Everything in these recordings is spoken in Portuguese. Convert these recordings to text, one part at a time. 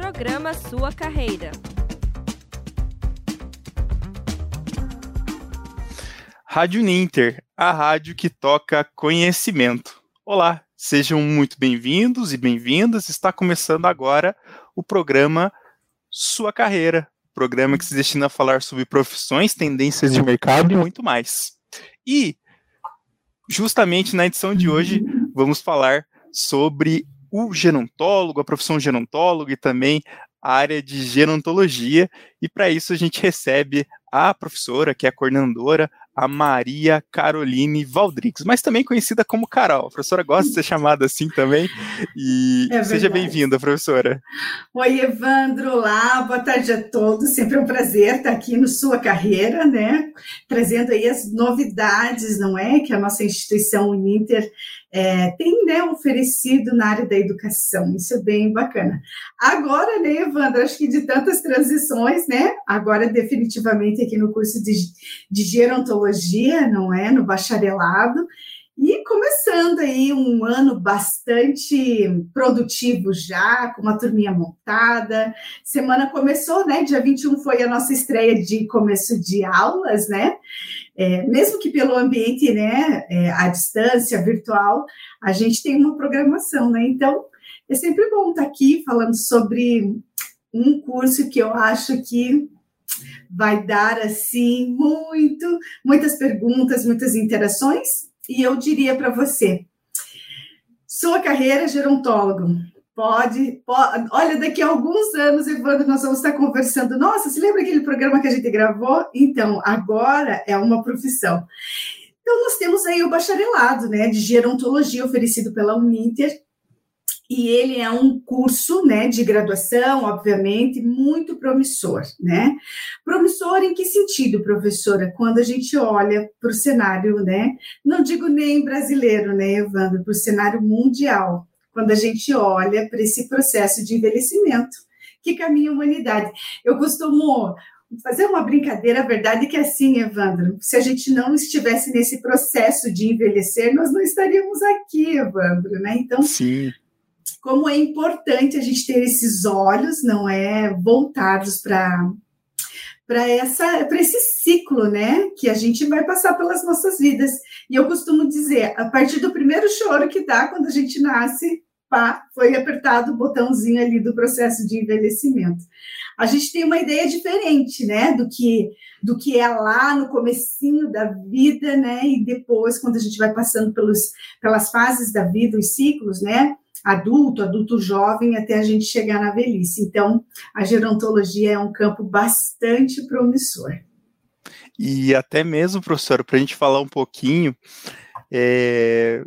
Programa Sua Carreira. Rádio Ninter, a rádio que toca conhecimento. Olá, sejam muito bem-vindos e bem-vindas. Está começando agora o programa Sua Carreira, programa que se destina a falar sobre profissões, tendências de mercado e muito mais. E justamente na edição de hoje vamos falar sobre o gerontólogo, a profissão gerontólogo e também a área de gerontologia. E para isso a gente recebe a professora, que é a coordenadora, a Maria Caroline Valdrix, mas também conhecida como Carol. A professora gosta de ser chamada assim também. E é seja bem-vinda, professora. Oi, Evandro. Olá, boa tarde a todos. Sempre é um prazer estar aqui no Sua Carreira, né? Trazendo aí as novidades, não é? Que a nossa instituição Uninter é, tem né, oferecido na área da educação. Isso é bem bacana. Agora, né, Evandro, acho que de tantas transições, né? Agora, definitivamente, aqui no curso de, de gerontologia, não é? No bacharelado. E começando aí um ano bastante produtivo já, com uma turminha montada. Semana começou, né? Dia 21 foi a nossa estreia de começo de aulas, né? É, mesmo que pelo ambiente, né, é, à distância, virtual, a gente tem uma programação, né? Então, é sempre bom estar aqui falando sobre um curso que eu acho que vai dar, assim, muito, muitas perguntas, muitas interações, e eu diria para você: sua carreira gerontólogo. Pode, pode, olha, daqui a alguns anos, Evandro, nós vamos estar conversando. Nossa, se lembra aquele programa que a gente gravou? Então, agora é uma profissão. Então, nós temos aí o bacharelado, né, de gerontologia oferecido pela Uninter, e ele é um curso, né, de graduação, obviamente, muito promissor, né? Promissor em que sentido, professora? Quando a gente olha para o cenário, né? Não digo nem brasileiro, né, Evandro, para o cenário mundial. Quando a gente olha para esse processo de envelhecimento que caminha a humanidade. Eu costumo fazer uma brincadeira, a verdade é que é assim, Evandro, se a gente não estivesse nesse processo de envelhecer, nós não estaríamos aqui, Evandro, né? Então, Sim como é importante a gente ter esses olhos, não é, voltados para para essa para esse ciclo, né, que a gente vai passar pelas nossas vidas. E eu costumo dizer, a partir do primeiro choro que dá quando a gente nasce, pá, foi apertado o botãozinho ali do processo de envelhecimento. A gente tem uma ideia diferente, né, do que do que é lá no comecinho da vida, né, e depois quando a gente vai passando pelos pelas fases da vida, os ciclos, né, adulto, adulto jovem, até a gente chegar na velhice. Então, a gerontologia é um campo bastante promissor. E até mesmo, professor, para a gente falar um pouquinho é,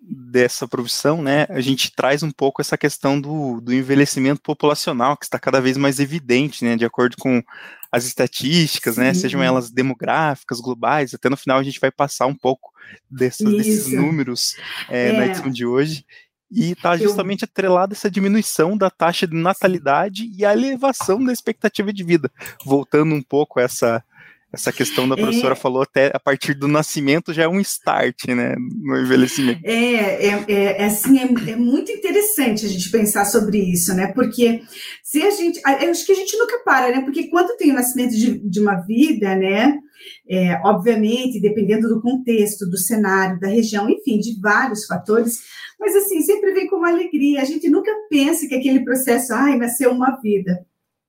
dessa profissão, né, a gente traz um pouco essa questão do, do envelhecimento populacional, que está cada vez mais evidente, né, de acordo com as estatísticas, né, sejam elas demográficas, globais, até no final a gente vai passar um pouco dessas, desses números é, é. na edição de hoje, e está justamente eu... atrelada essa diminuição da taxa de natalidade e a elevação da expectativa de vida. Voltando um pouco a essa, essa questão da professora é, falou até a partir do nascimento já é um start, né, no envelhecimento. É, é, é, é assim, é, é, muito interessante a gente pensar sobre isso, né, porque se a gente, eu acho que a gente nunca para, né, porque quando tem o nascimento de, de uma vida, né, é, obviamente, dependendo do contexto, do cenário, da região, enfim, de vários fatores, mas assim, sempre vem com uma alegria. A gente nunca pensa que aquele processo, ai, nasceu uma vida.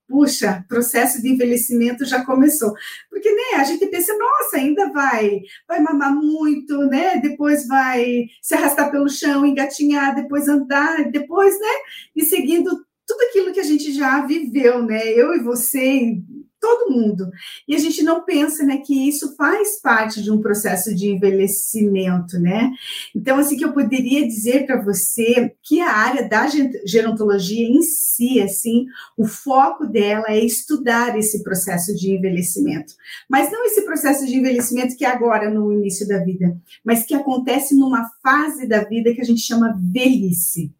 Puxa, processo de envelhecimento já começou. Porque, né, a gente pensa, nossa, ainda vai, vai mamar muito, né, depois vai se arrastar pelo chão, engatinhar, depois andar, depois, né, e seguindo tudo aquilo que a gente já viveu, né, eu e você, todo mundo. E a gente não pensa, né, que isso faz parte de um processo de envelhecimento, né? Então, assim, que eu poderia dizer para você que a área da gerontologia em si, assim, o foco dela é estudar esse processo de envelhecimento. Mas não esse processo de envelhecimento que é agora no início da vida, mas que acontece numa fase da vida que a gente chama velhice.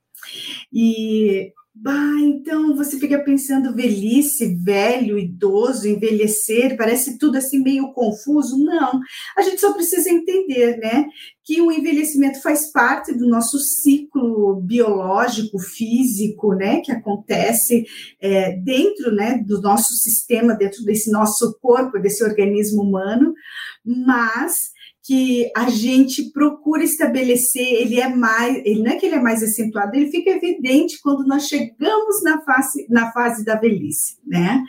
E Bah, então você fica pensando velhice, velho, idoso, envelhecer, parece tudo assim meio confuso. Não, a gente só precisa entender, né, que o envelhecimento faz parte do nosso ciclo biológico, físico, né, que acontece é, dentro, né, do nosso sistema, dentro desse nosso corpo, desse organismo humano, mas que a gente procura estabelecer, ele é mais, ele não é que ele é mais acentuado, ele fica evidente quando nós chegamos na fase, na fase da velhice, né?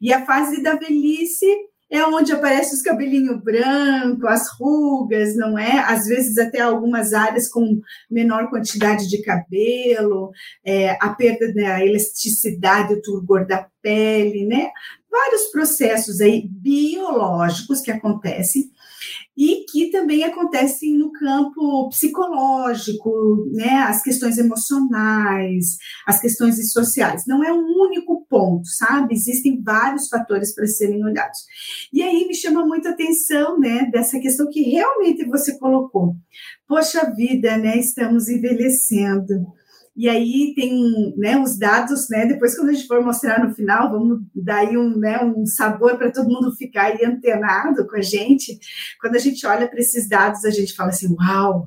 E a fase da velhice é onde aparece os cabelinhos brancos, as rugas, não é? Às vezes até algumas áreas com menor quantidade de cabelo, é, a perda da elasticidade, o turgor da pele, né? Vários processos aí biológicos que acontecem e que também acontecem no campo psicológico, né, as questões emocionais, as questões sociais. Não é um único ponto, sabe? Existem vários fatores para serem olhados. E aí me chama muita atenção, né, dessa questão que realmente você colocou. Poxa vida, né, estamos envelhecendo. E aí tem né, os dados, né? Depois, quando a gente for mostrar no final, vamos dar aí um, né, um sabor para todo mundo ficar aí antenado com a gente. Quando a gente olha para esses dados, a gente fala assim, uau,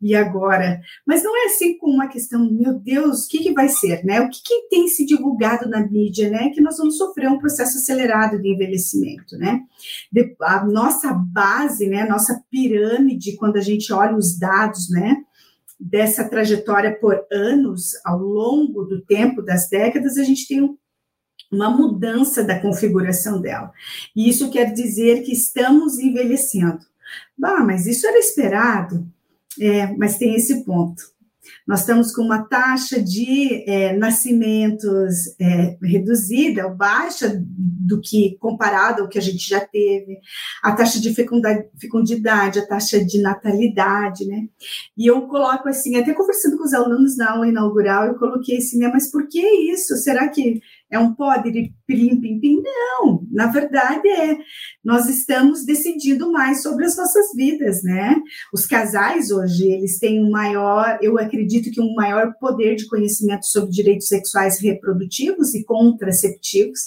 e agora? Mas não é assim com uma questão, meu Deus, o que, que vai ser, né? O que, que, tem se divulgado na mídia, né? Que nós vamos sofrer um processo acelerado de envelhecimento, né? A nossa base, né? A nossa pirâmide, quando a gente olha os dados, né? Dessa trajetória por anos, ao longo do tempo, das décadas, a gente tem um, uma mudança da configuração dela. E isso quer dizer que estamos envelhecendo. Bah, mas isso era esperado. É, mas tem esse ponto. Nós estamos com uma taxa de é, nascimentos é, reduzida, baixa do que comparado ao que a gente já teve, a taxa de fecundidade, a taxa de natalidade, né? E eu coloco assim, até conversando com os alunos na aula inaugural, eu coloquei assim, né? Mas por que isso? Será que é um podre pim, pim, pim? Não, na verdade é, nós estamos decidindo mais sobre as nossas vidas, né? Os casais hoje, eles têm um maior, eu acredito que um maior poder de conhecimento sobre direitos sexuais reprodutivos e contraceptivos.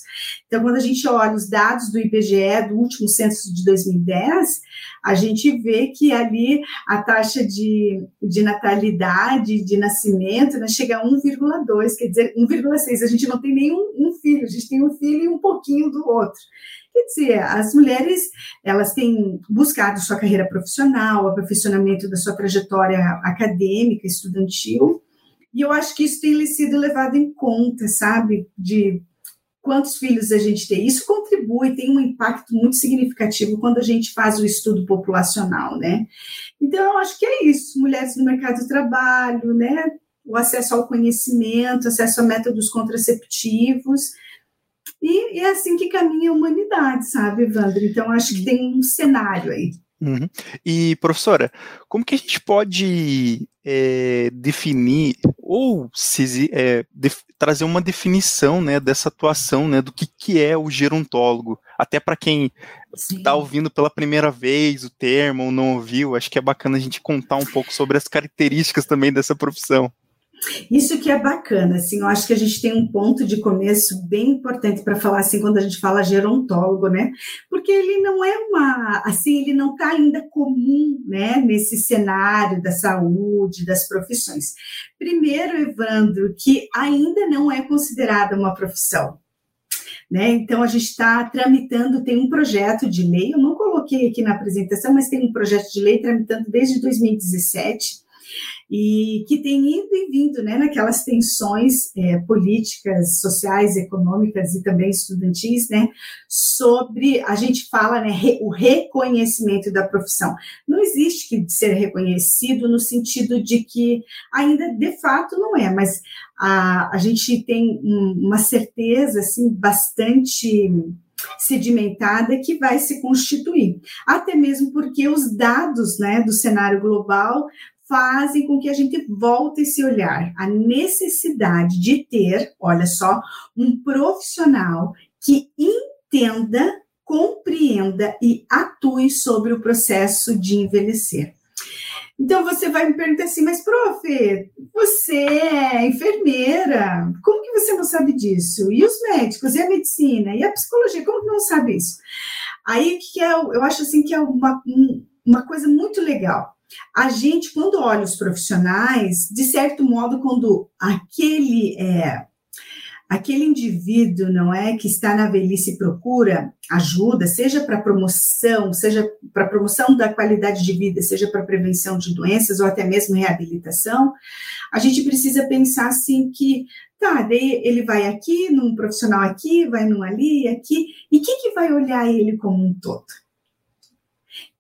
Então, quando a gente olha os dados do IBGE, do último censo de 2010, a gente vê que ali a taxa de, de natalidade, de nascimento, né, chega a 1,2, quer dizer, 1,6. A gente não tem nenhum um filho, a gente tem um filho e um pouquinho do outro. Quer dizer, as mulheres, elas têm buscado sua carreira profissional, o aperfeiçoamento da sua trajetória acadêmica, estudantil, e eu acho que isso tem sido levado em conta, sabe, de quantos filhos a gente tem. Isso contribui, tem um impacto muito significativo quando a gente faz o estudo populacional, né? Então, eu acho que é isso, mulheres no mercado de trabalho, né? O acesso ao conhecimento, acesso a métodos contraceptivos, e, e é assim que caminha a humanidade, sabe, Evandro? Então, acho que tem um cenário aí. Uhum. E, professora, como que a gente pode é, definir ou se, é, def, trazer uma definição né, dessa atuação, né, do que, que é o gerontólogo? Até para quem está ouvindo pela primeira vez o termo ou não ouviu, acho que é bacana a gente contar um pouco sobre as características também dessa profissão. Isso que é bacana, assim, eu acho que a gente tem um ponto de começo bem importante para falar assim quando a gente fala gerontólogo, né? Porque ele não é uma, assim, ele não está ainda comum, né, nesse cenário da saúde, das profissões. Primeiro, Evandro, que ainda não é considerada uma profissão. Né? Então, a gente está tramitando, tem um projeto de lei, eu não coloquei aqui na apresentação, mas tem um projeto de lei tramitando desde 2017, e que tem ido e vindo né, naquelas tensões é, políticas, sociais, econômicas e também estudantis, né, sobre, a gente fala, né, re, o reconhecimento da profissão. Não existe que ser reconhecido no sentido de que ainda de fato não é, mas a, a gente tem uma certeza, assim, bastante sedimentada que vai se constituir. Até mesmo porque os dados né, do cenário global fazem com que a gente volte esse olhar, a necessidade de ter, olha só, um profissional que entenda, compreenda e atue sobre o processo de envelhecer. Então você vai me perguntar assim, mas prof, você é enfermeira, como você não sabe disso? E os médicos, e a medicina, e a psicologia, como que não sabe isso? Aí que é, eu acho assim que é uma, uma coisa muito legal. A gente, quando olha os profissionais, de certo modo, quando aquele é, aquele indivíduo, não é, que está na velhice procura ajuda, seja para promoção, seja para promoção da qualidade de vida, seja para prevenção de doenças ou até mesmo reabilitação, a gente precisa pensar assim que tá, daí ele vai aqui, num profissional aqui, vai num ali, aqui, e quem que vai olhar ele como um todo?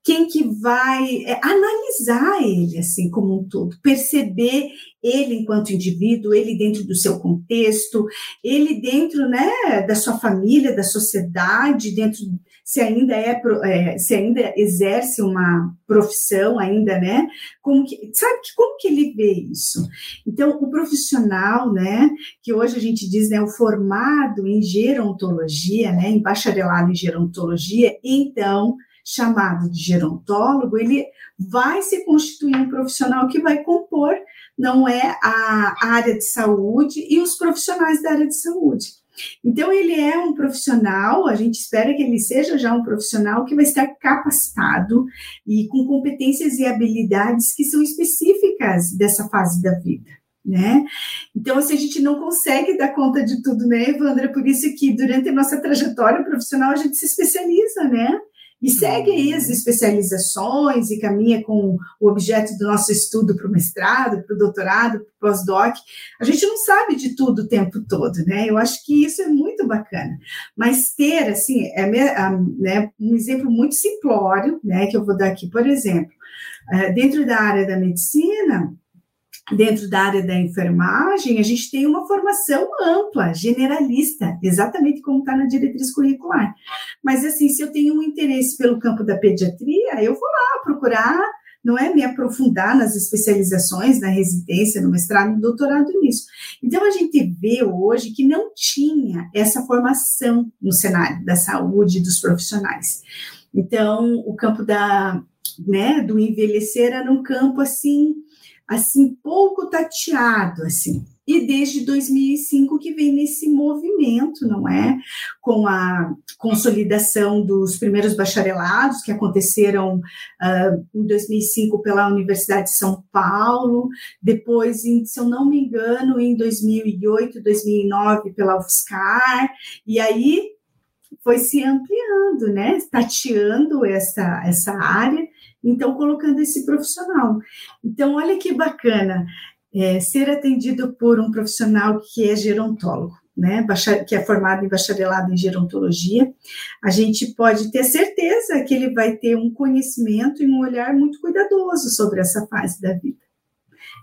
Quem que vai é, analisar ele assim como um todo, perceber ele enquanto indivíduo, ele dentro do seu contexto, ele dentro né, da sua família, da sociedade, dentro se ainda é, é se ainda exerce uma profissão ainda, né? Como que sabe que como que ele vê isso? Então o profissional, né? Que hoje a gente diz né, o formado em gerontologia, né? Em bacharelado em gerontologia, então chamado de gerontólogo, ele vai se constituir um profissional que vai compor, não é a área de saúde e os profissionais da área de saúde. Então, ele é um profissional, a gente espera que ele seja já um profissional que vai estar capacitado e com competências e habilidades que são específicas dessa fase da vida. Né? Então, assim, a gente não consegue dar conta de tudo, né, Evandra? Por isso que durante a nossa trajetória profissional a gente se especializa, né? E segue aí as especializações e caminha com o objeto do nosso estudo para o mestrado, para o doutorado, para o pós-doc. A gente não sabe de tudo o tempo todo, né? Eu acho que isso é muito bacana. Mas ter, assim, é, né, um exemplo muito simplório, né, que eu vou dar aqui, por exemplo, é, dentro da área da medicina, dentro da área da enfermagem, a gente tem uma formação ampla, generalista, exatamente como está na diretriz curricular. Mas, assim, se eu tenho um interesse pelo campo da pediatria, eu vou lá procurar, não é me aprofundar nas especializações, na residência, no mestrado, no doutorado nisso. Então, a gente vê hoje que não tinha essa formação no cenário da saúde dos profissionais. Então, o campo da, né, do envelhecer era um campo, assim, assim pouco tateado assim. E desde 2005 que vem nesse movimento, não é? Com a consolidação dos primeiros bacharelados que aconteceram uh, em 2005 pela Universidade de São Paulo, depois, em, se eu não me engano, em 2008, 2009 pela UFSCar, e aí foi se ampliando, né? Tateando essa, essa área então colocando esse profissional. Então, olha que bacana é, ser atendido por um profissional que é gerontólogo. Né, que é formado em bacharelado em gerontologia, a gente pode ter certeza que ele vai ter um conhecimento e um olhar muito cuidadoso sobre essa fase da vida.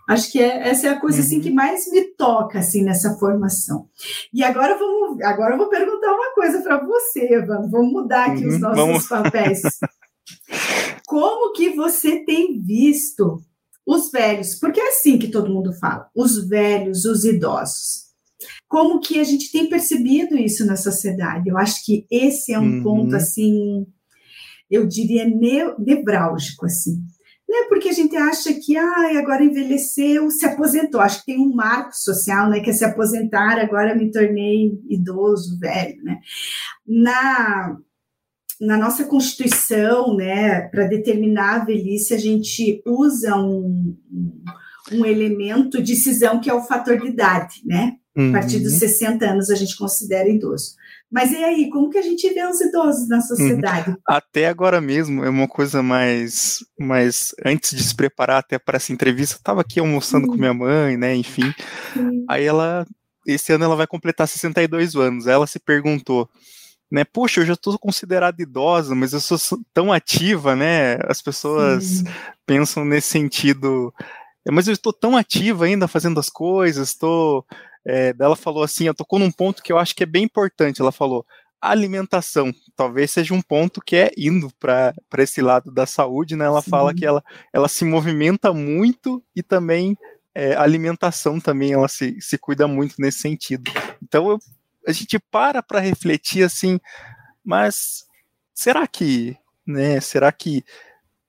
Acho que é, essa é a coisa assim, uhum. que mais me toca assim, nessa formação. E agora, vamos, agora eu vou perguntar uma coisa para você, Evandro. Vamos mudar aqui uhum, os nossos vamos. papéis. Como que você tem visto os velhos? Porque é assim que todo mundo fala, os velhos, os idosos. Como que a gente tem percebido isso na sociedade? Eu acho que esse é um uhum. ponto assim, eu diria nevrálgico assim. Né? Porque a gente acha que ah, agora envelheceu, se aposentou. Acho que tem um marco social, né? Que é se aposentar, agora me tornei idoso, velho, né? Na na nossa Constituição, né, para determinar a velhice, a gente usa um, um elemento de cisão que é o fator de idade, né? Uhum. A partir dos 60 anos a gente considera idoso. Mas e aí, como que a gente vê os idosos na sociedade? Uhum. Até agora mesmo é uma coisa mais, mais antes de se preparar até para essa entrevista, eu estava aqui almoçando uhum. com minha mãe, né? Enfim, aí ela esse ano ela vai completar 62 anos. Ela se perguntou: né? Poxa, eu já estou considerada idosa, mas eu sou tão ativa, né? As pessoas Sim. pensam nesse sentido. É, mas eu estou tão ativa ainda fazendo as coisas, estou. É, ela falou assim, ela tocou num ponto que eu acho que é bem importante. Ela falou alimentação, talvez seja um ponto que é indo para esse lado da saúde, né? Ela Sim. fala que ela, ela se movimenta muito e também é, alimentação também ela se, se cuida muito nesse sentido. Então eu a gente para para refletir assim, mas será que, né? Será que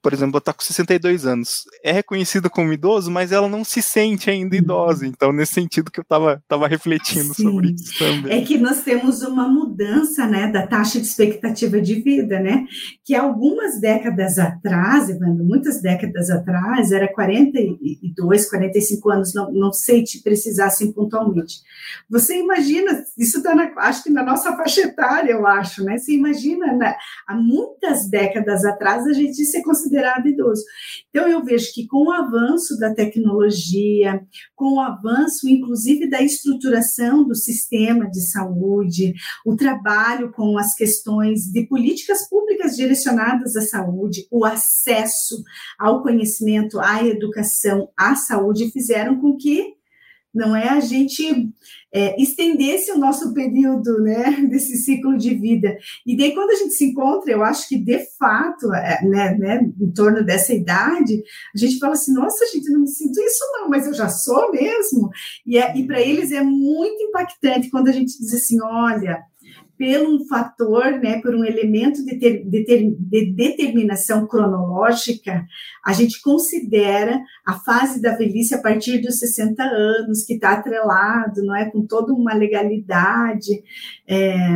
por exemplo, está com 62 anos, é reconhecida como idoso, mas ela não se sente ainda idosa. Então, nesse sentido que eu estava tava refletindo Sim. sobre isso também. É que nós temos uma mudança, né, da taxa de expectativa de vida, né, que algumas décadas atrás, Evandro, muitas décadas atrás, era 42, 45 anos, não, não sei te precisar assim pontualmente. Você imagina, isso está, acho que na nossa faixa etária, eu acho, né, você imagina, né, há muitas décadas atrás, a gente se considera considerado idoso. Então, eu vejo que com o avanço da tecnologia, com o avanço, inclusive, da estruturação do sistema de saúde, o trabalho com as questões de políticas públicas direcionadas à saúde, o acesso ao conhecimento, à educação, à saúde, fizeram com que não é a gente é, estendesse o nosso período, né, desse ciclo de vida. E daí, quando a gente se encontra, eu acho que, de fato, é, né, né, em torno dessa idade, a gente fala assim, nossa, gente, não me sinto isso não, mas eu já sou mesmo. E, é, e para eles é muito impactante quando a gente diz assim, olha, pelo um fator, né, por um elemento de, ter, de, ter, de, determinação cronológica, a gente considera a fase da velhice a partir dos 60 anos, que está atrelado, não é, com toda uma legalidade, é,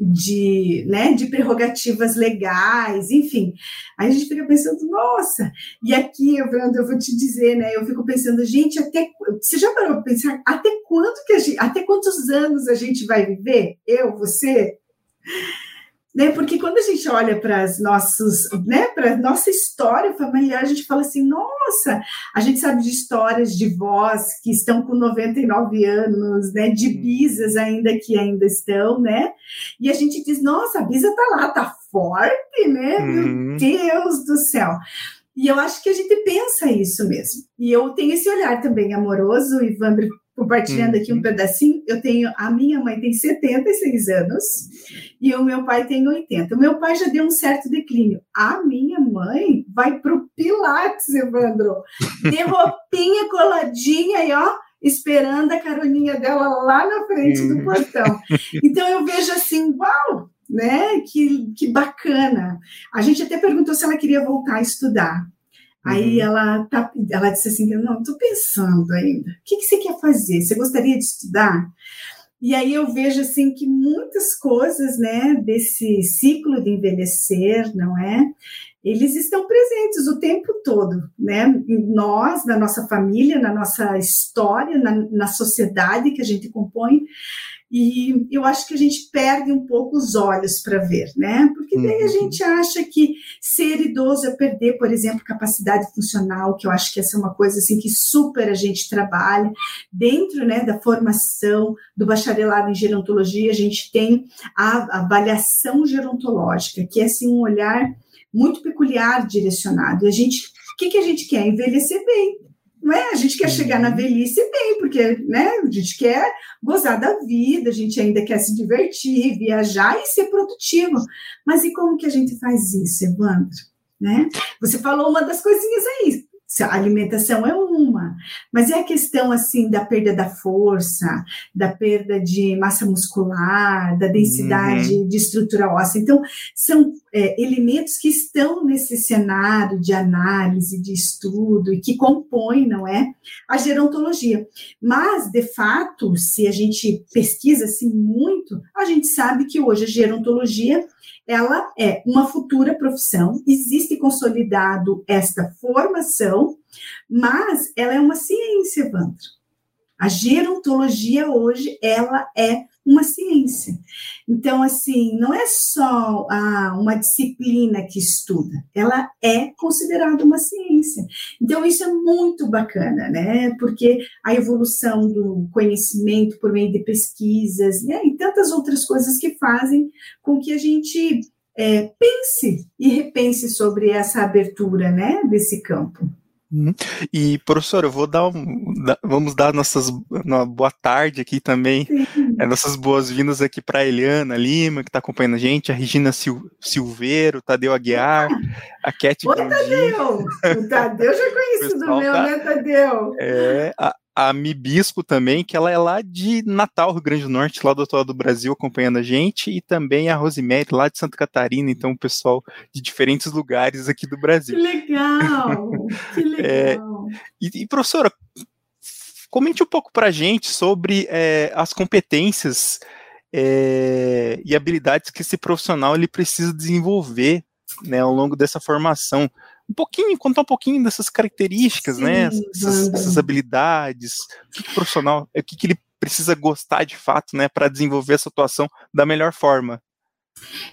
de, né, de prerrogativas legais, enfim. Aí a gente fica pensando, nossa, e aqui, eu, eu vou te dizer, né, eu fico pensando, gente, até, você já parou para pensar, até quanto que a gente, até quantos anos a gente vai viver? Eu, você? Né? Porque quando a gente olha para as nossos, né, para nossa história familiar, a gente fala assim, nossa, a gente sabe de histórias de vós que estão com 99 anos, né, de uhum. bisas ainda que ainda estão, né? E a gente diz, nossa, a bisa tá lá, tá forte, né? Uhum. Meu Deus do céu. E eu acho que a gente pensa isso mesmo. E eu tenho esse olhar também amoroso, Ivandro compartilhando aqui um uhum. pedacinho, eu tenho, a minha mãe tem 76 anos e o meu pai tem 80. O meu pai já deu um certo declínio. A minha mãe vai pro Pilates, Evandro, de roupinha coladinha e ó, esperando a caroninha dela lá na frente do uhum. portão. Então eu vejo assim, uau, né? Que, que bacana. A gente até perguntou se ela queria voltar a estudar. Aí uhum. ela, tá, ela disse assim, não, estou pensando ainda. O que, que você quer fazer? Você gostaria de estudar? E aí eu vejo assim que muitas coisas, né, desse ciclo de envelhecer, não é? Eles estão presentes o tempo todo, né? Nós, na nossa família, na nossa história, na, na sociedade que a gente compõe. E eu acho que a gente perde um pouco os olhos para ver, né? Porque daí a uhum. gente acha que ser idoso é perder, por exemplo, capacidade funcional, que eu acho que essa é uma coisa assim que super a gente trabalha dentro, né, da formação do bacharelado em gerontologia, a gente tem a avaliação gerontológica, que é assim um olhar muito peculiar direcionado. E a gente, o que, que a gente quer? Envelhecer bem não é? A gente quer chegar na uhum. velhice bem, porque né, a gente quer gozar da vida, a gente ainda quer se divertir, viajar e ser produtivo. Mas e como que a gente faz isso, Evandro? Né? Você falou uma das coisinhas aí, a alimentação é uma, mas é a questão assim da perda da força, da perda de massa muscular, da densidade uhum. de estrutura óssea. Então, são é, elementos que estão nesse cenário de análise, de estudo e que compõem, não é, a gerontologia. Mas, de fato, se a gente pesquisa assim muito, a gente sabe que hoje a gerontologia ela é uma futura profissão, existe consolidado esta formação, mas ela é uma ciência, Evandro. A gerontologia hoje, ela é uma ciência. Então, assim, não é só ah, uma disciplina que estuda, ela é considerada uma ciência. Então, isso é muito bacana, né? Porque a evolução do conhecimento por meio de pesquisas né? e tantas outras coisas que fazem com que a gente é, pense e repense sobre essa abertura, né, desse campo. Uhum. E, professor, eu vou dar um. Vamos dar nossas uma boa tarde aqui também. É, nossas boas-vindas aqui para a Eliana Lima, que está acompanhando a gente, a Regina Sil, Silveiro, Tadeu Aguiar, a Cat Oi, Tadeu! O Tadeu já é conhecido do meu, tá, né, Tadeu? É, a, a Mibisco também, que ela é lá de Natal, Rio Grande do Norte, lá do outro lado do Brasil, acompanhando a gente, e também a Rosemary, lá de Santa Catarina, então o pessoal de diferentes lugares aqui do Brasil. Que legal! Que legal! É, e, e, professora, comente um pouco para a gente sobre é, as competências é, e habilidades que esse profissional ele precisa desenvolver né, ao longo dessa formação um pouquinho, contar um pouquinho dessas características, né? Sim, né? Essas, essas, habilidades, o que, que o profissional, o que, que ele precisa gostar de fato, né, para desenvolver essa atuação da melhor forma.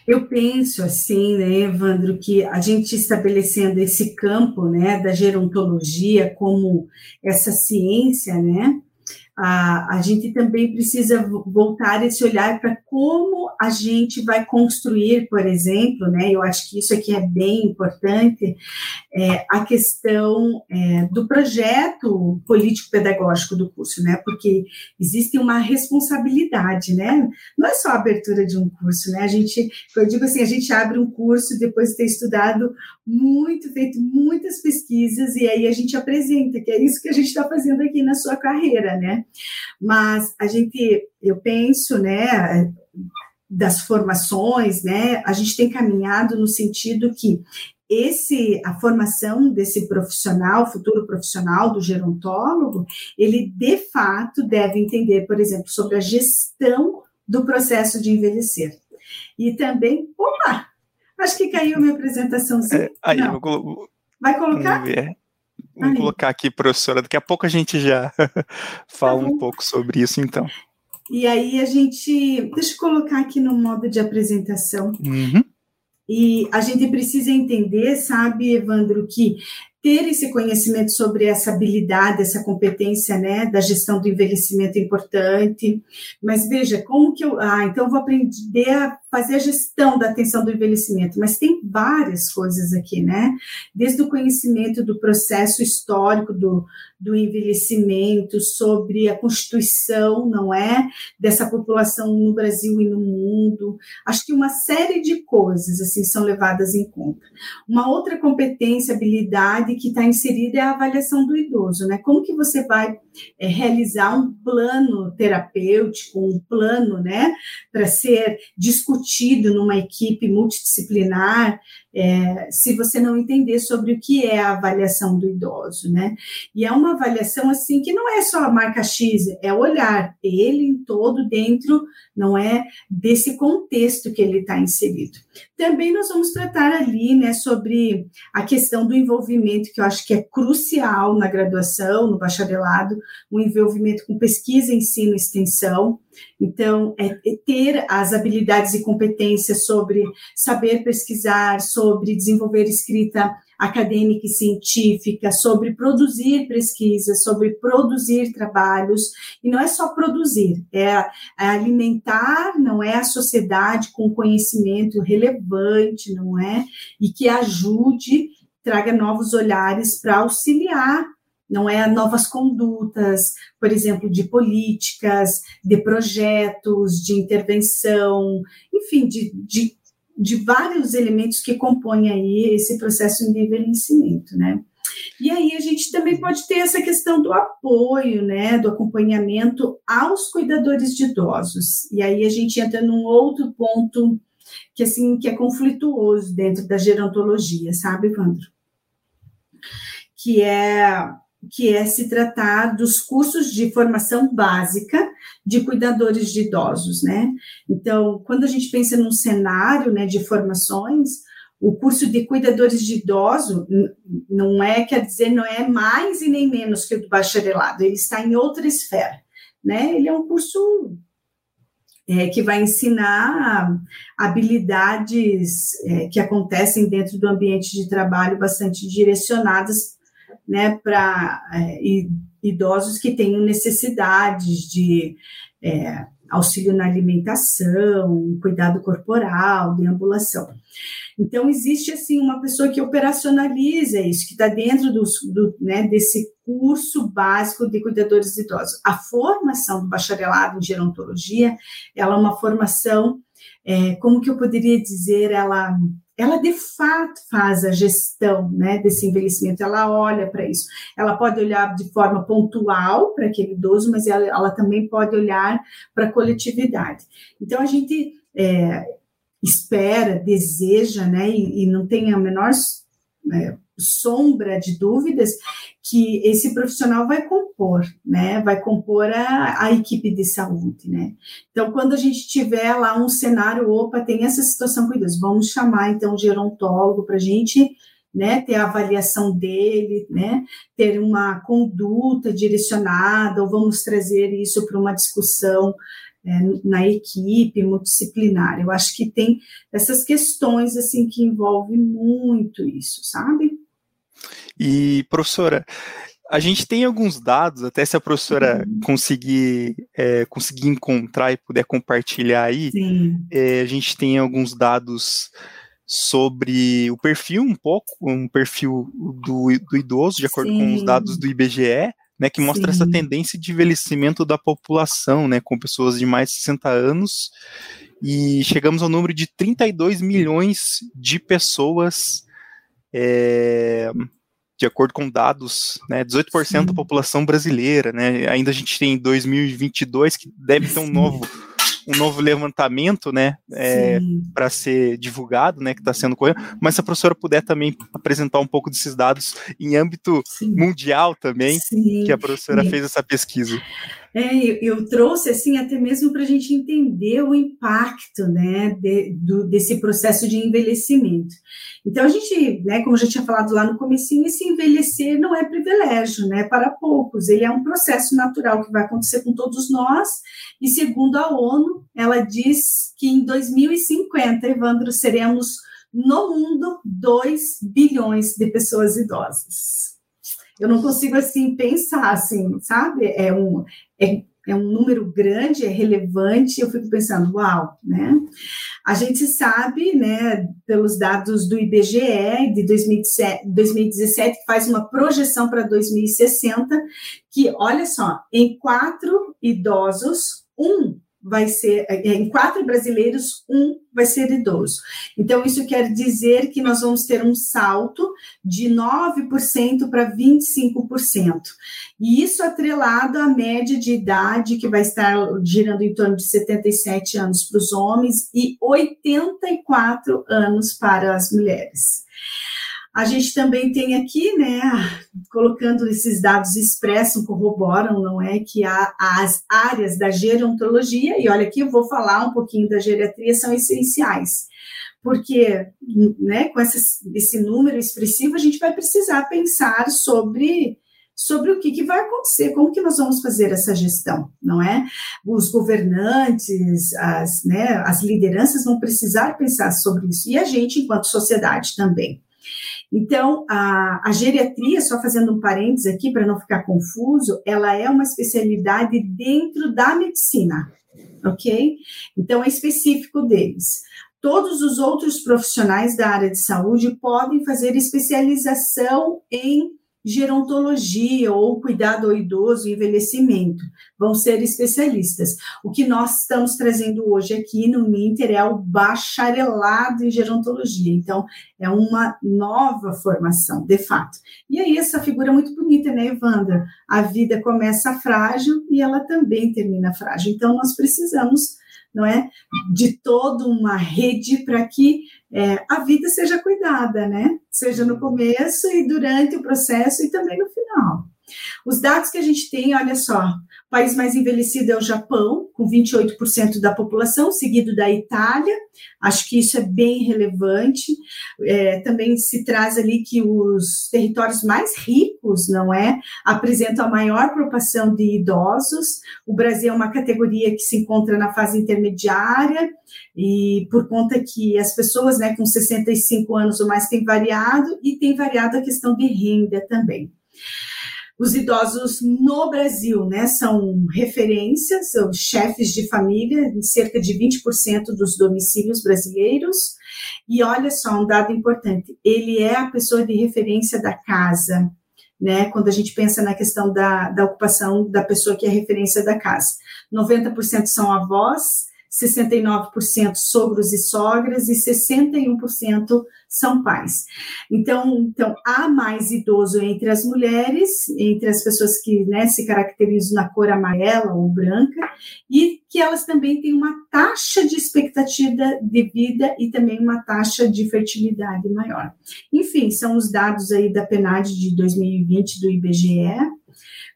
Eu penso assim, né, Evandro, que a gente estabelecendo esse campo, né, da gerontologia como essa ciência, né, a, a gente também precisa voltar esse olhar para como a gente vai construir, por exemplo, né, eu acho que isso aqui é bem importante, é, a questão é, do projeto político-pedagógico do curso, né, porque existe uma responsabilidade, né, não é só a abertura de um curso, né, a gente, eu digo assim, a gente abre um curso depois de ter estudado muito, feito muitas pesquisas, e aí a gente apresenta, que é isso que a gente está fazendo aqui na sua carreira, né, mas a gente, eu penso, né, das formações, né, a gente tem caminhado no sentido que esse a formação desse profissional, futuro profissional do gerontólogo, ele de fato deve entender, por exemplo, sobre a gestão do processo de envelhecer. E também, opa, acho que caiu minha apresentação. É, aí, Vai colocar? Vamos colocar aqui, professora. Daqui a pouco a gente já fala tá um pouco sobre isso, então. E aí a gente. Deixa eu colocar aqui no modo de apresentação. Uhum. E a gente precisa entender, sabe, Evandro, que ter esse conhecimento sobre essa habilidade, essa competência, né, da gestão do envelhecimento é importante. Mas veja, como que eu, ah, então eu vou aprender a fazer a gestão da atenção do envelhecimento, mas tem várias coisas aqui, né? Desde o conhecimento do processo histórico do, do envelhecimento, sobre a constituição, não é? Dessa população no Brasil e no mundo. Acho que uma série de coisas, assim, são levadas em conta. Uma outra competência, habilidade que está inserida é a avaliação do idoso, né? Como que você vai é, realizar um plano terapêutico, um plano, né, para ser discutido numa equipe multidisciplinar, é, se você não entender sobre o que é a avaliação do idoso, né? E é uma avaliação assim que não é só a marca X, é olhar ele em todo dentro, não é desse contexto que ele está inserido. Também nós vamos tratar ali, né, sobre a questão do envolvimento que eu acho que é crucial na graduação, no bacharelado, o envolvimento com pesquisa, ensino extensão. Então, é, é ter as habilidades e competências sobre saber pesquisar, sobre desenvolver escrita acadêmica e científica, sobre produzir pesquisas, sobre produzir trabalhos, e não é só produzir, é, é alimentar, não é a sociedade com conhecimento relevante, não é? E que ajude, traga novos olhares para auxiliar não é novas condutas, por exemplo, de políticas, de projetos, de intervenção, enfim, de, de, de vários elementos que compõem aí esse processo de envelhecimento, né? E aí a gente também pode ter essa questão do apoio, né, do acompanhamento aos cuidadores de idosos. E aí a gente entra num outro ponto que assim que é conflituoso dentro da gerontologia, sabe, Evandro? Que é que é se tratar dos cursos de formação básica de cuidadores de idosos, né? Então, quando a gente pensa num cenário, né, de formações, o curso de cuidadores de idoso não é, quer dizer, não é mais e nem menos que o do bacharelado, ele está em outra esfera, né? Ele é um curso é, que vai ensinar habilidades é, que acontecem dentro do ambiente de trabalho bastante direcionadas né, para é, idosos que tenham necessidades de é, auxílio na alimentação, cuidado corporal, deambulação. Então, existe, assim, uma pessoa que operacionaliza isso, que está dentro do, do, né, desse curso básico de cuidadores idosos. A formação do bacharelado em gerontologia, ela é uma formação, é, como que eu poderia dizer, ela ela de fato faz a gestão né, desse envelhecimento, ela olha para isso. Ela pode olhar de forma pontual para aquele idoso, mas ela, ela também pode olhar para a coletividade. Então, a gente é, espera, deseja, né, e, e, não tem a menor é, sombra de dúvidas que esse profissional vai compor, né? Vai compor a, a, equipe de saúde, né? Então, quando a gente tiver lá um cenário, opa, tem essa situação com Deus, vamos chamar então o gerontólogo para a gente né, ter a avaliação dele, né, ter uma conduta direcionada, ou vamos trazer isso para uma discussão é, na equipe multidisciplinar. Eu acho que tem essas questões assim que envolvem muito isso, sabe? E, professora, a gente tem alguns dados, até se a professora uhum. conseguir, é, conseguir encontrar e puder compartilhar aí, é, a gente tem alguns dados sobre o perfil um pouco, um perfil do, do idoso, de acordo Sim. com os dados do IBGE, né, que mostra Sim. essa tendência de envelhecimento da população, né, com pessoas de mais de 60 anos, e chegamos ao número de 32 milhões de pessoas é, de acordo com dados, né, 18% Sim. da população brasileira, né, ainda a gente tem 2022 que deve ter um novo um novo levantamento, né, é, para ser divulgado, né, que está sendo correndo, mas se a professora puder também apresentar um pouco desses dados em âmbito Sim. mundial também, que a professora fez essa pesquisa. É, eu, eu, trouxe assim até mesmo para a gente entender o impacto né, de, do, desse processo de envelhecimento. Então a gente, né, como eu já tinha falado lá no comecinho, esse envelhecer não é privilégio, né, para poucos. Ele é um processo natural que vai acontecer com todos nós. E segundo a ONU, ela diz que em 2050, Evandro, seremos no mundo 2 bilhões de pessoas idosas eu não consigo assim pensar assim, sabe? É um é, é um número grande, é relevante, eu fico pensando, uau, né? A gente sabe, né, pelos dados do IBGE de 2017, 2017 que faz uma projeção para 2060, que, olha só, em quatro idosos, um vai ser, é, em quatro brasileiros, um vai ser idoso. Então, isso quer dizer que nós vamos ter um salto de 9% para 25%. E isso atrelado à média de idade, que vai estar girando em torno de 77 anos para os homens e 84 anos para as mulheres. A gente também tem aqui, né, colocando esses dados expressos, corroboram, não é, que há as áreas da gerontologia, e olha aqui eu vou falar um pouquinho da geriatria, são essenciais, porque, né, com esse número expressivo, a gente vai precisar pensar sobre sobre o que, que, vai acontecer, como que nós vamos fazer essa gestão, não é? Os governantes, as, né, as lideranças vão precisar pensar sobre isso, e a gente, enquanto sociedade, também. Então, a, a geriatria, só fazendo um parênteses aqui para não ficar confuso, ela é uma especialidade dentro da medicina, ok? Então, é específico deles. Todos os outros profissionais da área de saúde podem fazer especialização em gerontologia ou cuidado ao idoso e envelhecimento. Vão ser especialistas. O que nós estamos trazendo hoje aqui no Minter é o bacharelado em gerontologia. Então, é uma nova formação, de fato. E aí, essa figura é muito bonita, né, Evandra? A vida começa frágil e ela também termina frágil. Então, nós precisamos não é? De toda uma rede para que é, a vida seja cuidada, né? Seja no começo e durante o processo e também no final. Os dados que a gente tem, olha só, o país mais envelhecido é o Japão, com 28% da população, seguido da Itália. Acho que isso é bem relevante. É, também se traz ali que os territórios mais ricos, não é, apresentam a maior proporção de idosos. O Brasil é uma categoria que se encontra na fase intermediária e por conta que as pessoas, né, com 65 anos ou mais têm variado e tem variado a questão de renda também. Os idosos no Brasil, né, são referências, são chefes de família em cerca de 20% dos domicílios brasileiros. E olha só, um dado importante, ele é a pessoa de referência da casa, né, quando a gente pensa na questão da, da ocupação da pessoa que é referência da casa. 90% são avós, 69% sogros e sogras e 61% são pais. Então, então há mais idoso entre as mulheres, entre as pessoas que né, se caracterizam na cor amarela ou branca, e que elas também têm uma taxa de expectativa de vida e também uma taxa de fertilidade maior. Enfim, são os dados aí da PNAD de 2020 do IBGE.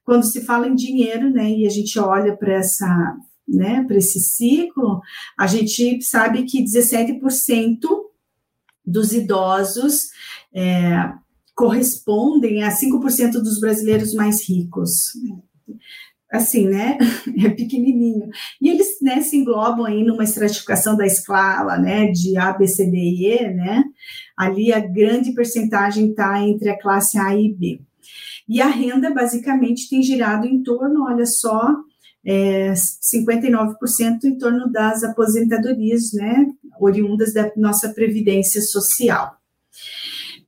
Quando se fala em dinheiro, né, e a gente olha para essa né, para esse ciclo, a gente sabe que 17% dos idosos é, correspondem a 5% dos brasileiros mais ricos. Assim, né? É pequenininho. E eles né, se englobam aí numa estratificação da escala, né? De A, B, C, D e E, né? Ali a grande percentagem está entre a classe A e B. E a renda, basicamente, tem girado em torno, olha só, é, 59% em torno das aposentadorias, né, oriundas da nossa previdência social.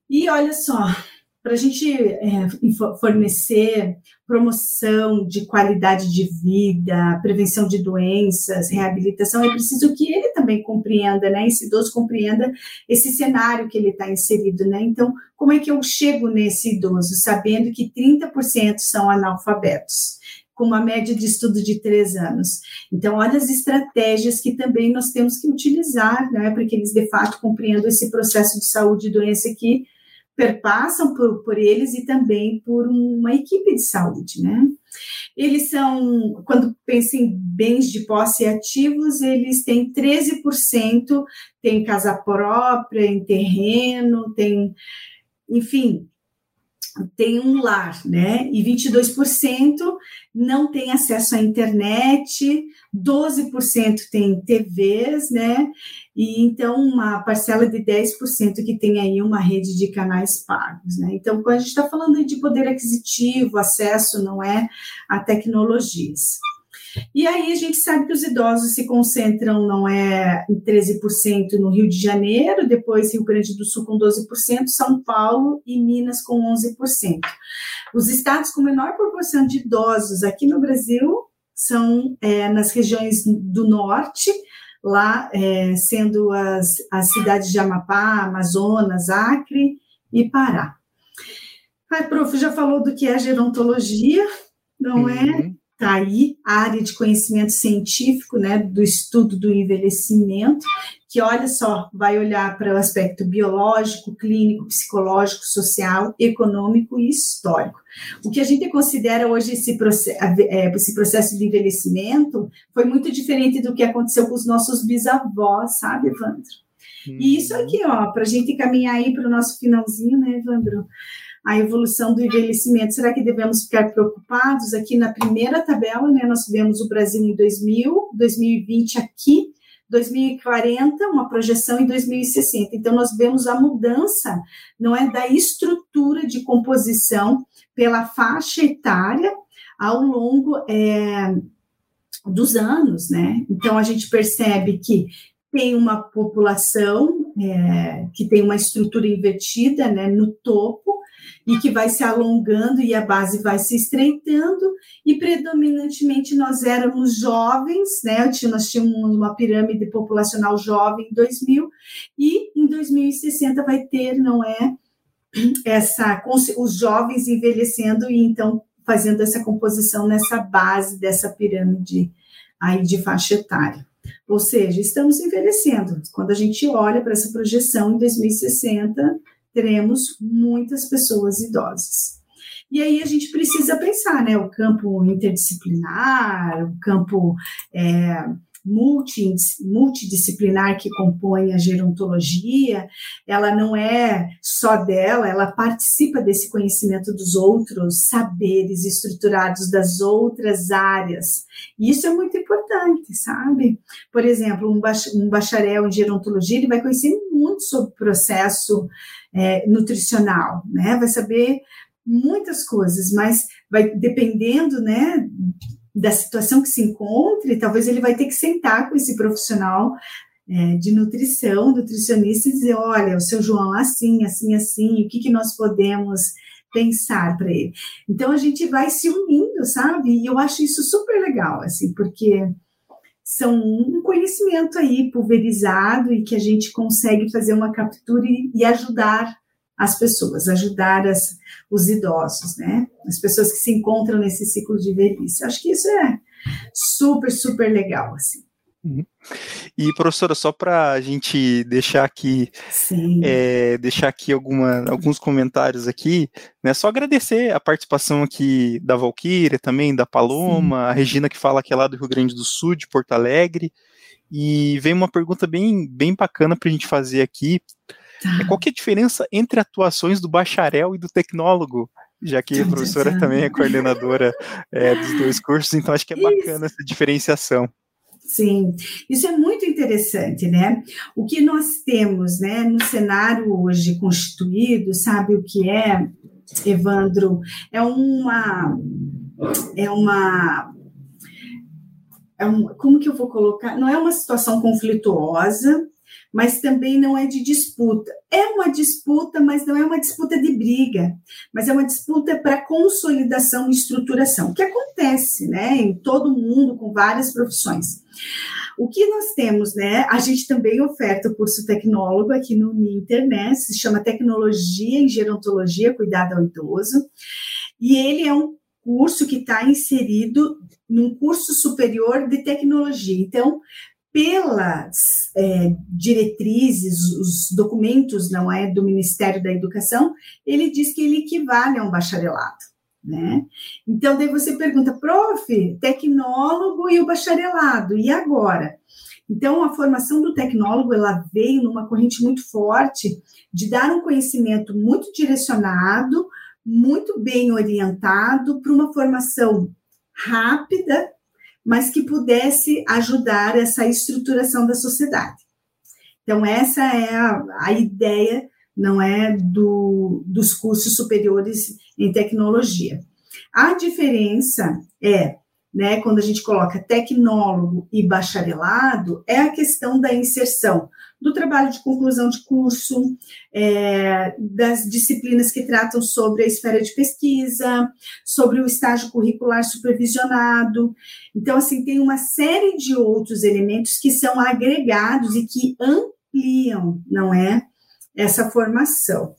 E olha só, para a gente é, fornecer promoção de qualidade de vida, prevenção de doenças, reabilitação, é preciso que ele também compreenda, né? Esse idoso compreenda esse cenário que ele está inserido, né? Então, como é que eu chego nesse idoso, sabendo que 30% são analfabetos? Com uma média de estudo de três anos. Então, olha as estratégias que também nós temos que utilizar, né, para que eles de fato compreendam esse processo de saúde e doença que perpassam por, por eles e também por uma equipe de saúde, né? Eles são, quando pensam em bens de posse ativos, eles têm 13%, tem casa própria, em terreno, tem, enfim, tem um lar, né? E 22% não tem acesso à internet, 12% tem TVs, né? E então uma parcela de 10% que tem aí uma rede de canais pagos, né? Então, quando a gente está falando de poder aquisitivo, acesso não é a tecnologias. E aí a gente sabe que os idosos se concentram, não é, em 13% no Rio de Janeiro, depois Rio Grande do Sul com 12%, São Paulo e Minas com 11%. Os estados com menor proporção de idosos aqui no Brasil são é, nas regiões do norte, lá é, sendo as, as cidades de Amapá, Amazonas, Acre e Pará. A prof já falou do que é gerontologia, não é? uhum. é? Está aí a área de conhecimento científico, né, do estudo do envelhecimento, que olha só, vai olhar para o aspecto biológico, clínico, psicológico, social, econômico e histórico. O que a gente considera hoje esse, é, esse processo de envelhecimento foi muito diferente do que aconteceu com os nossos bisavós, sabe, Evandro? E isso uhum. aqui, ó, para a gente caminhar aí para o nosso finalzinho, né, Evandro? A evolução do envelhecimento. Será que devemos ficar preocupados? Aqui na primeira tabela, né, nós vemos o Brasil em 2000, 2020 aqui, 2040, uma projeção em 2060. Então, nós vemos a mudança, não é, da estrutura de composição pela faixa etária ao longo é, dos anos, né? Então, a gente percebe que tem uma população é, que tem uma estrutura invertida, né, no topo, e que vai se alongando e a base vai se estreitando, e predominantemente nós éramos jovens, né? Nós tínhamos uma pirâmide populacional jovem em 2000, e em 2060 vai ter, não é? Essa, os jovens envelhecendo e então fazendo essa composição nessa base dessa pirâmide aí de faixa etária. Ou seja, estamos envelhecendo. Quando a gente olha para essa projeção em 2060, teremos muitas pessoas idosas. E aí a gente precisa pensar, né? O campo interdisciplinar, o campo é, multidisciplinar que compõe a gerontologia, ela não é só dela, ela participa desse conhecimento dos outros saberes estruturados das outras áreas. E isso é muito importante, sabe? Por exemplo, um bacharel em gerontologia, ele vai conhecer muito sobre o processo é, nutricional, né? Vai saber muitas coisas, mas vai dependendo, né, da situação que se encontre, talvez ele vai ter que sentar com esse profissional é, de nutrição, nutricionista, e dizer, olha, o seu João assim, assim, assim, o que, que nós podemos pensar para ele. Então a gente vai se unindo, sabe? E eu acho isso super legal, assim, porque são um conhecimento aí pulverizado e que a gente consegue fazer uma captura e, e ajudar as pessoas, ajudar as, os idosos, né? As pessoas que se encontram nesse ciclo de velhice. Acho que isso é super, super legal, assim. Uhum. E professora, só para a gente deixar aqui, é, deixar aqui alguma, alguns comentários aqui, né? Só agradecer a participação aqui da Valquíria, também da Paloma, Sim. a Regina que fala que é lá do Rio Grande do Sul, de Porto Alegre. E vem uma pergunta bem, bem bacana para a gente fazer aqui. Tá. Qual que é a diferença entre atuações do bacharel e do tecnólogo? Já que a professora também é coordenadora é, dos dois cursos, então acho que é bacana Isso. essa diferenciação. Sim, isso é muito interessante, né? O que nós temos, né, no cenário hoje constituído, sabe o que é, Evandro? É uma é uma é um, como que eu vou colocar? Não é uma situação conflituosa, mas também não é de disputa. É uma disputa, mas não é uma disputa de briga, mas é uma disputa para consolidação e estruturação, que acontece, né, em todo mundo com várias profissões. O que nós temos, né? A gente também oferta o curso tecnólogo aqui no Ninter, né? Se chama Tecnologia em Gerontologia, Cuidado ao Idoso. E ele é um curso que está inserido num curso superior de tecnologia. Então, pelas é, diretrizes, os documentos, não é, do Ministério da Educação, ele diz que ele equivale a um bacharelado, né? Então, daí você pergunta, prof, tecnólogo e o bacharelado, e agora? Então, a formação do tecnólogo, ela veio numa corrente muito forte de dar um conhecimento muito direcionado, muito bem orientado para uma formação rápida, mas que pudesse ajudar essa estruturação da sociedade. Então, essa é a, a ideia, não é, do, dos cursos superiores em tecnologia. A diferença é, né, quando a gente coloca tecnólogo e bacharelado, é a questão da inserção do trabalho de conclusão de curso, é, das disciplinas que tratam sobre a esfera de pesquisa, sobre o estágio curricular supervisionado. Então, assim, tem uma série de outros elementos que são agregados e que ampliam, não é? Essa formação.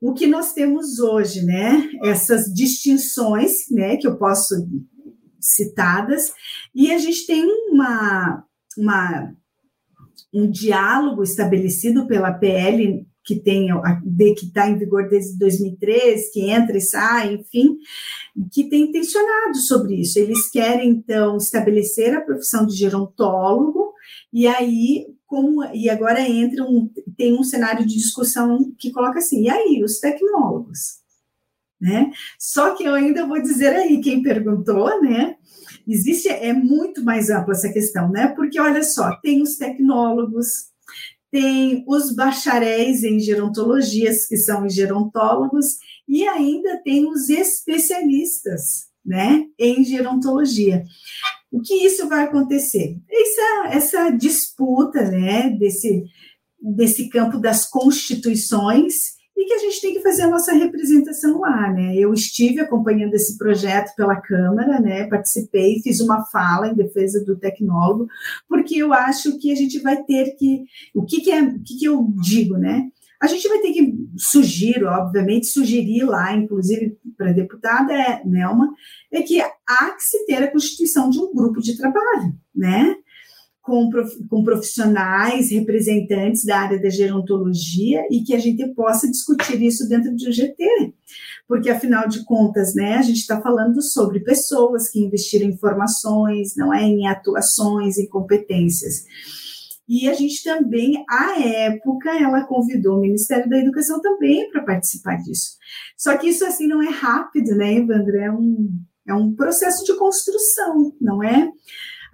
O que nós temos hoje, né? Essas distinções, né? Que eu posso citadas, e a gente tem uma, uma um diálogo estabelecido pela PL que tem que está em vigor desde 2013, que entra e sai, enfim, que tem tensionado sobre isso. Eles querem então estabelecer a profissão de gerontólogo e aí como e agora entra um tem um cenário de discussão que coloca assim, e aí os tecnólogos, né? Só que eu ainda vou dizer aí quem perguntou, né? Existe, é muito mais ampla essa questão, né? Porque olha só, tem os tecnólogos, tem os bacharéis em gerontologias, que são gerontólogos, e ainda tem os especialistas, né, em gerontologia. O que isso vai acontecer? Essa, essa disputa, né, desse, desse campo das constituições e que a gente tem que fazer a nossa representação lá, né? Eu estive acompanhando esse projeto pela Câmara, né? Participei, fiz uma fala em defesa do tecnólogo, porque eu acho que a gente vai ter que, o que, que é, o que, que eu digo, né? A gente vai ter que sugerir, obviamente, sugerir lá, inclusive para a deputada é, Nelma, é que há que se ter a constituição de um grupo de trabalho, né? Com, com profissionais, representantes da área da gerontologia e que a gente possa discutir isso dentro do GT. Porque, afinal de contas, né, a gente está falando sobre pessoas que investiram em formações, não é em atuações, em competências. E a gente também, à época, ela convidou o Ministério da Educação também para participar disso. Só que isso assim não é rápido, né, Evandro? É um, é um processo de construção, não é?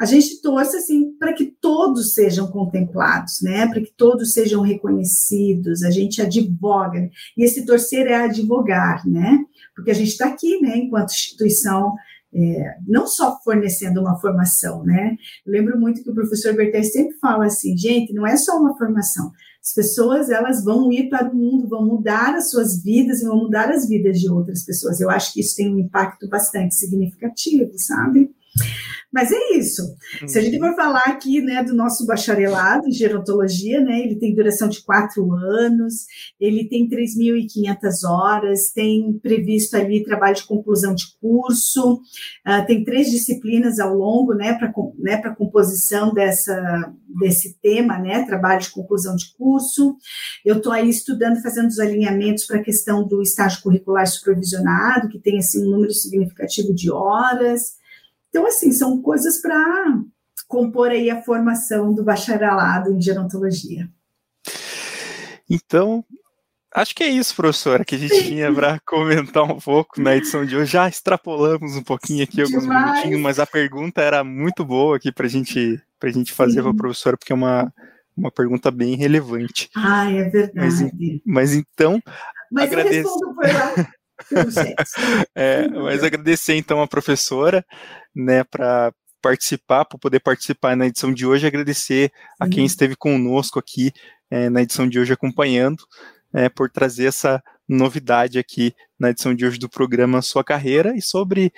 A gente torce assim para que todos sejam contemplados, né? Para que todos sejam reconhecidos. A gente advoga e esse torcer é advogar, né? Porque a gente está aqui, né? Enquanto instituição é, não só fornecendo uma formação, né? Eu lembro muito que o professor Bertel sempre fala assim, gente, não é só uma formação. As pessoas elas vão ir para o mundo, vão mudar as suas vidas e vão mudar as vidas de outras pessoas. Eu acho que isso tem um impacto bastante significativo, sabe? Mas é isso. Se a gente for falar aqui né, do nosso bacharelado em gerontologia, né, ele tem duração de quatro anos, ele tem 3.500 horas, tem previsto ali trabalho de conclusão de curso, uh, tem três disciplinas ao longo né, para né, a composição dessa, desse tema, né, trabalho de conclusão de curso. Eu estou aí estudando, fazendo os alinhamentos para a questão do estágio curricular supervisionado, que tem assim, um número significativo de horas. Então, assim, são coisas para compor aí a formação do bacharelado em gerontologia. Então, acho que é isso, professora, que a gente tinha para comentar um pouco na edição de hoje. Já extrapolamos um pouquinho aqui, alguns Demais. minutinhos, mas a pergunta era muito boa aqui para gente, a gente fazer para a professora, porque é uma, uma pergunta bem relevante. Ah, é verdade. Mas, mas então. Mas agradeço... eu respondo por lá. é, mas agradecer então a professora, né, para participar, para poder participar na edição de hoje, agradecer a quem esteve conosco aqui é, na edição de hoje acompanhando, é, por trazer essa novidade aqui na edição de hoje do programa Sua Carreira e sobre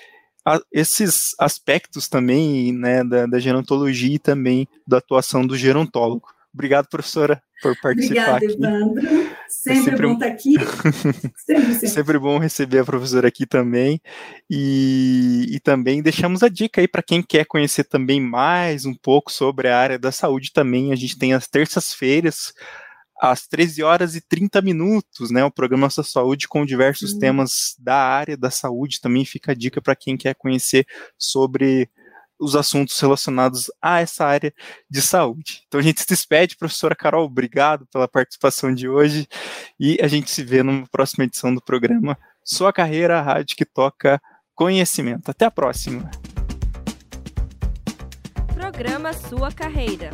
a, esses aspectos também né, da, da gerontologia e também da atuação do gerontólogo. Obrigado, professora, por participar Obrigada, aqui. Evandro. Sempre, é sempre bom estar aqui. sempre, sempre. sempre bom receber a professora aqui também. E, e também deixamos a dica aí para quem quer conhecer também mais um pouco sobre a área da saúde também. A gente tem as terças-feiras, às 13 horas e 30 minutos, né? O programa Sua Saúde com diversos temas da área da saúde. Também fica a dica para quem quer conhecer sobre os assuntos relacionados a essa área de saúde. Então a gente se despede, professora Carol, obrigado pela participação de hoje e a gente se vê numa próxima edição do programa Sua Carreira, a rádio que toca conhecimento. Até a próxima. Programa Sua Carreira.